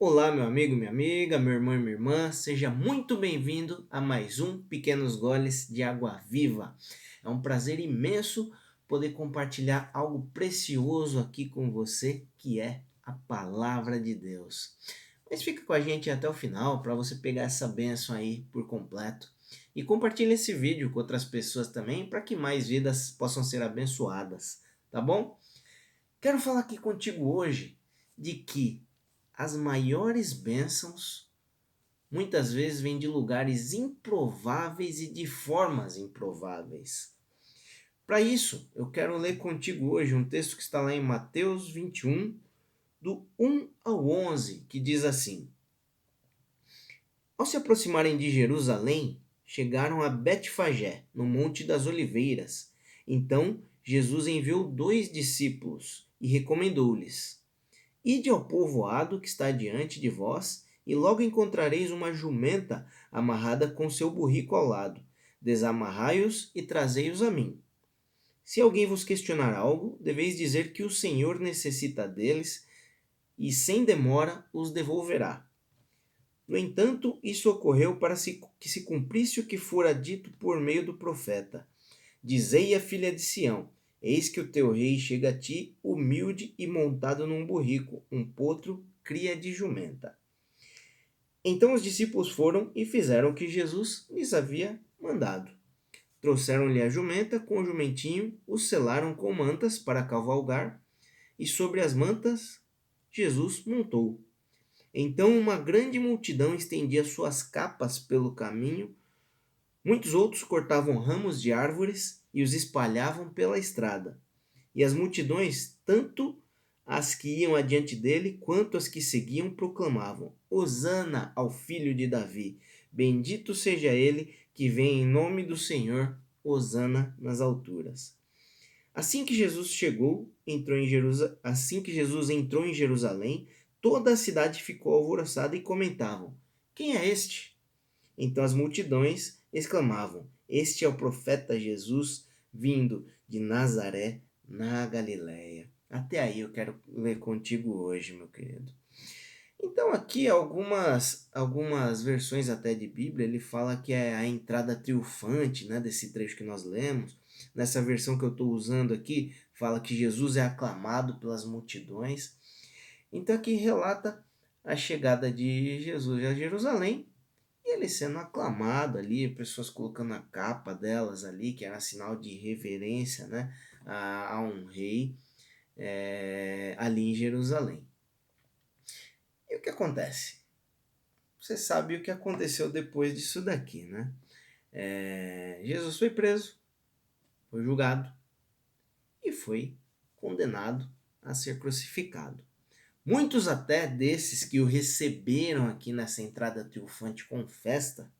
Olá, meu amigo, minha amiga, meu irmão e minha irmã, seja muito bem-vindo a mais um Pequenos Goles de Água Viva. É um prazer imenso poder compartilhar algo precioso aqui com você, que é a palavra de Deus. Mas fica com a gente até o final para você pegar essa benção aí por completo. E compartilhe esse vídeo com outras pessoas também para que mais vidas possam ser abençoadas, tá bom? Quero falar aqui contigo hoje de que as maiores bênçãos muitas vezes vêm de lugares improváveis e de formas improváveis. Para isso, eu quero ler contigo hoje um texto que está lá em Mateus 21, do 1 ao 11, que diz assim: Ao se aproximarem de Jerusalém, chegaram a Betfagé, no Monte das Oliveiras. Então Jesus enviou dois discípulos e recomendou-lhes: Ide ao povoado que está diante de vós, e logo encontrareis uma jumenta amarrada com seu burrico ao lado. Desamarrai-os e trazei-os a mim. Se alguém vos questionar algo, deveis dizer que o Senhor necessita deles, e sem demora os devolverá. No entanto, isso ocorreu para que se cumprisse o que fora dito por meio do profeta. Dizei à filha de Sião: Eis que o teu rei chega a ti, humilde e montado num burrico, um potro, cria de jumenta. Então os discípulos foram e fizeram o que Jesus lhes havia mandado. Trouxeram-lhe a jumenta com o jumentinho, o selaram com mantas para cavalgar, e sobre as mantas Jesus montou. Então uma grande multidão estendia suas capas pelo caminho, muitos outros cortavam ramos de árvores e os espalhavam pela estrada. E as multidões, tanto as que iam adiante dele, quanto as que seguiam, proclamavam: Hosana ao filho de Davi! Bendito seja ele que vem em nome do Senhor, Hosana nas alturas. Assim que Jesus chegou, entrou em Jerusalém, assim que Jesus entrou em Jerusalém, toda a cidade ficou alvoroçada e comentavam: Quem é este? Então as multidões exclamavam: este é o profeta Jesus vindo de Nazaré, na Galiléia. Até aí eu quero ler contigo hoje, meu querido. Então aqui algumas algumas versões até de Bíblia, ele fala que é a entrada triunfante, né, desse trecho que nós lemos. Nessa versão que eu estou usando aqui, fala que Jesus é aclamado pelas multidões. Então aqui relata a chegada de Jesus a Jerusalém e ele sendo aclamado ali, pessoas colocando a capa delas ali, que era sinal de reverência né, a, a um rei é, ali em Jerusalém. E o que acontece? Você sabe o que aconteceu depois disso daqui, né? É, Jesus foi preso, foi julgado e foi condenado a ser crucificado. Muitos até desses que o receberam aqui nessa entrada triunfante com festa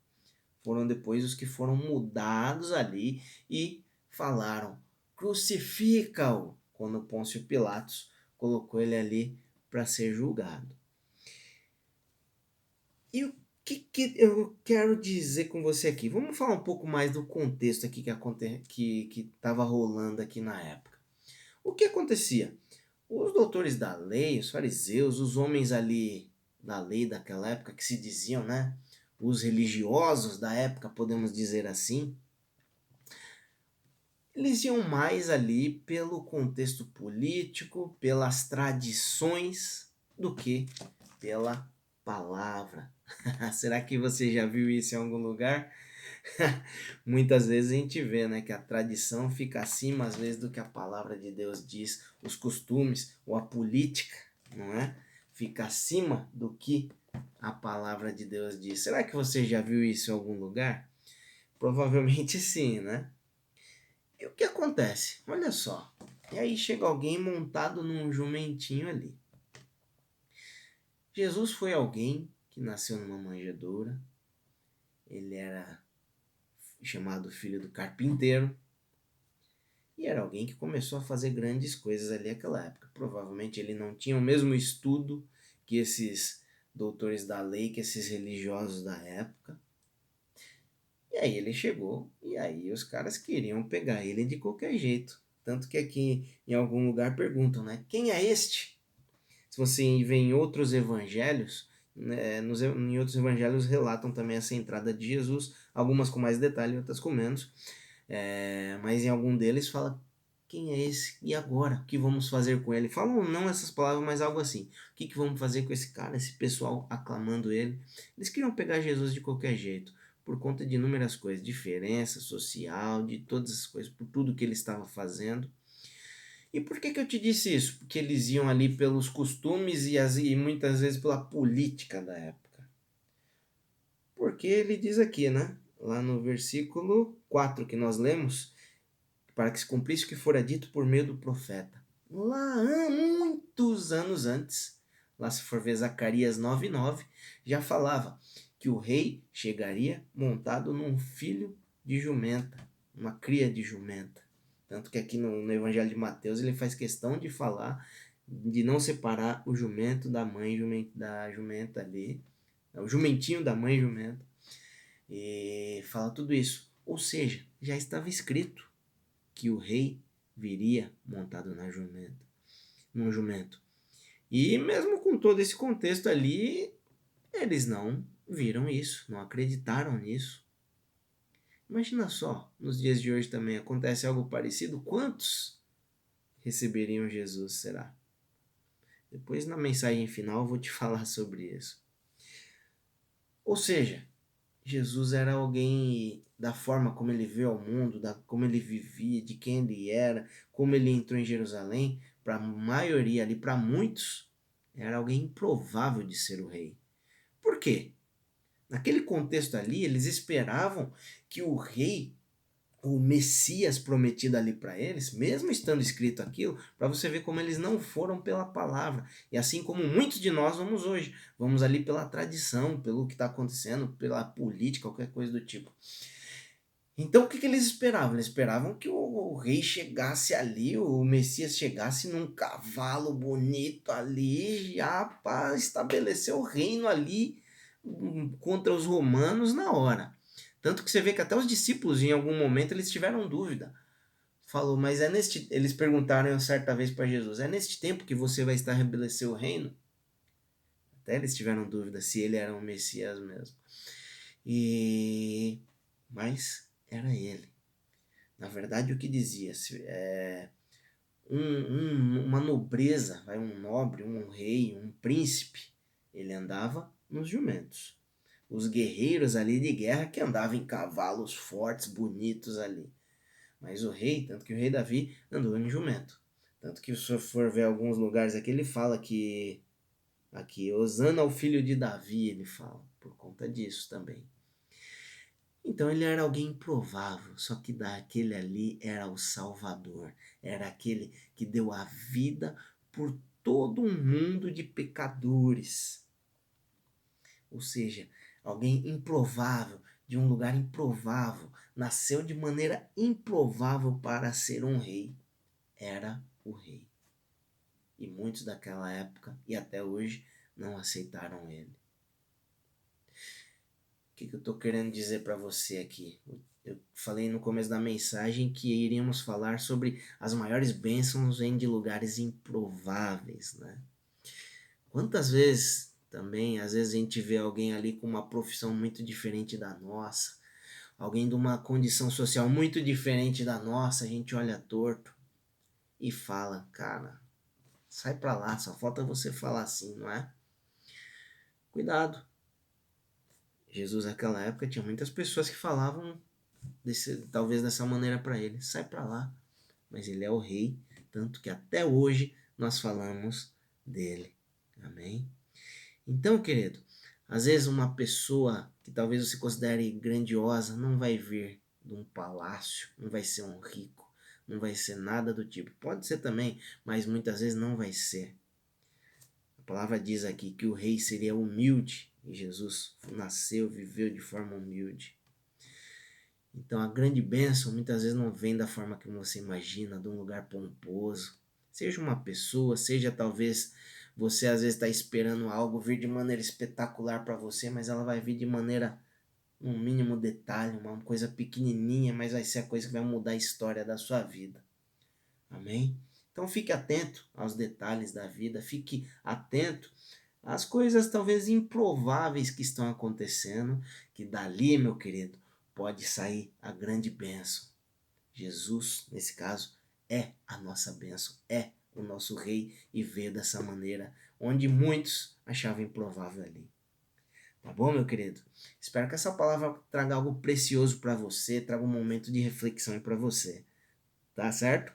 foram depois os que foram mudados ali e falaram: crucifica-o, quando Pôncio Pilatos colocou ele ali para ser julgado. E o que, que eu quero dizer com você aqui? Vamos falar um pouco mais do contexto aqui que estava rolando aqui na época. O que acontecia? Os doutores da lei, os fariseus, os homens ali da lei daquela época que se diziam, né? Os religiosos da época, podemos dizer assim, eles iam mais ali pelo contexto político, pelas tradições, do que pela palavra. Será que você já viu isso em algum lugar? Muitas vezes a gente vê né, que a tradição fica acima, às vezes, do que a palavra de Deus diz, os costumes ou a política, não é? Fica acima do que a palavra de Deus diz. Será que você já viu isso em algum lugar? Provavelmente sim, né? E o que acontece? Olha só. E aí chega alguém montado num jumentinho ali. Jesus foi alguém que nasceu numa manjedoura. Ele era chamado filho do carpinteiro. E era alguém que começou a fazer grandes coisas ali naquela época. Provavelmente ele não tinha o mesmo estudo que esses doutores da lei, que esses religiosos da época. E aí ele chegou e aí os caras queriam pegar ele de qualquer jeito. Tanto que aqui em algum lugar perguntam, né? Quem é este? Se você vê em outros evangelhos, né, nos, em outros evangelhos relatam também essa entrada de Jesus, algumas com mais detalhe, outras com menos. É, mas em algum deles fala quem é esse? E agora? O que vamos fazer com ele? Falam não essas palavras, mas algo assim. O que, que vamos fazer com esse cara, esse pessoal aclamando ele? Eles queriam pegar Jesus de qualquer jeito, por conta de inúmeras coisas, diferença social, de todas as coisas, por tudo que ele estava fazendo. E por que, que eu te disse isso? Porque eles iam ali pelos costumes e, as, e muitas vezes pela política da época. Porque ele diz aqui, né? Lá no versículo 4 que nós lemos, para que se cumprisse o que fora dito por meio do profeta. Lá muitos anos antes, lá se for ver Zacarias 9:9, já falava que o rei chegaria montado num filho de jumenta, uma cria de jumenta. Tanto que aqui no, no Evangelho de Mateus ele faz questão de falar de não separar o jumento da mãe jumenta, da jumenta ali, o jumentinho da mãe jumenta. E fala tudo isso. Ou seja, já estava escrito que o rei viria montado na jumenta, num jumento. E mesmo com todo esse contexto ali, eles não viram isso, não acreditaram nisso. Imagina só, nos dias de hoje também acontece algo parecido. Quantos receberiam Jesus, será? Depois na mensagem final eu vou te falar sobre isso. Ou seja, Jesus era alguém da forma como ele veio ao mundo, da como ele vivia, de quem ele era, como ele entrou em Jerusalém, para a maioria ali, para muitos, era alguém improvável de ser o rei. Por quê? Naquele contexto ali, eles esperavam que o rei o Messias prometido ali para eles, mesmo estando escrito aquilo, para você ver como eles não foram pela palavra. E assim como muitos de nós vamos hoje, vamos ali pela tradição, pelo que está acontecendo, pela política, qualquer coisa do tipo. Então o que, que eles esperavam? Eles esperavam que o, o, rei chegasse ali, o Messias chegasse num cavalo bonito ali, já para estabelecer o reino ali hum, contra os romanos na hora. Tanto que você vê que até os discípulos, em algum momento, eles tiveram dúvida. Falou, mas é neste. Eles perguntaram certa vez para Jesus: é neste tempo que você vai estabelecer o reino? Até eles tiveram dúvida se ele era o Messias mesmo. E. Mas era ele. Na verdade, o que dizia? Se, é, um, um, uma nobreza, um nobre, um rei, um príncipe, ele andava nos jumentos os guerreiros ali de guerra que andavam em cavalos fortes, bonitos ali. Mas o rei, tanto que o rei Davi andou em jumento. Tanto que se for ver alguns lugares aqui, ele fala que aqui, Osana ao filho de Davi, ele fala, por conta disso também. Então ele era alguém improvável, só que daquele ali era o Salvador, era aquele que deu a vida por todo um mundo de pecadores. Ou seja, alguém improvável, de um lugar improvável, nasceu de maneira improvável para ser um rei, era o rei. E muitos daquela época e até hoje não aceitaram ele. O que, que eu estou querendo dizer para você aqui? Eu falei no começo da mensagem que iríamos falar sobre as maiores bênçãos vêm de lugares improváveis, né? Quantas vezes também. Às vezes a gente vê alguém ali com uma profissão muito diferente da nossa, alguém de uma condição social muito diferente da nossa, a gente olha torto e fala, cara, sai pra lá, só falta você falar assim, não é? Cuidado. Jesus naquela época tinha muitas pessoas que falavam desse, talvez dessa maneira para ele, sai para lá. Mas ele é o rei, tanto que até hoje nós falamos dele. Amém? Então, querido, às vezes uma pessoa que talvez você considere grandiosa não vai vir de um palácio, não vai ser um rico, não vai ser nada do tipo. Pode ser também, mas muitas vezes não vai ser. A palavra diz aqui que o rei seria humilde e Jesus nasceu, viveu de forma humilde. Então a grande bênção muitas vezes não vem da forma que você imagina, de um lugar pomposo. Seja uma pessoa, seja talvez você às vezes está esperando algo vir de maneira espetacular para você, mas ela vai vir de maneira, um mínimo detalhe, uma coisa pequenininha, mas vai ser a coisa que vai mudar a história da sua vida. Amém? Então fique atento aos detalhes da vida, fique atento às coisas talvez improváveis que estão acontecendo, que dali, meu querido, pode sair a grande bênção. Jesus, nesse caso, é a nossa bênção, é o nosso rei e veio dessa maneira, onde muitos achavam improvável ali. Tá bom, meu querido? Espero que essa palavra traga algo precioso para você, traga um momento de reflexão para você. Tá certo?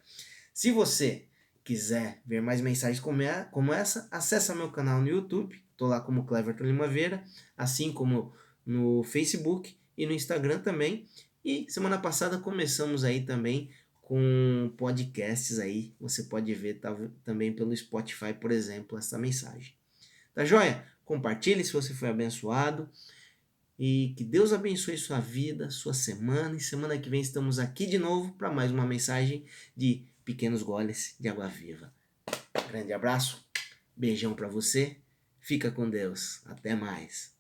Se você quiser ver mais mensagens como, é, como essa, acessa meu canal no YouTube. Tô lá como Cleverton Limaveira, assim como no Facebook e no Instagram também. E semana passada começamos aí também com podcasts aí. Você pode ver tá, também pelo Spotify, por exemplo, essa mensagem. Tá joia? Compartilhe se você foi abençoado. E que Deus abençoe sua vida, sua semana. E semana que vem estamos aqui de novo para mais uma mensagem de pequenos goles de água viva. Grande abraço, beijão para você. Fica com Deus. Até mais.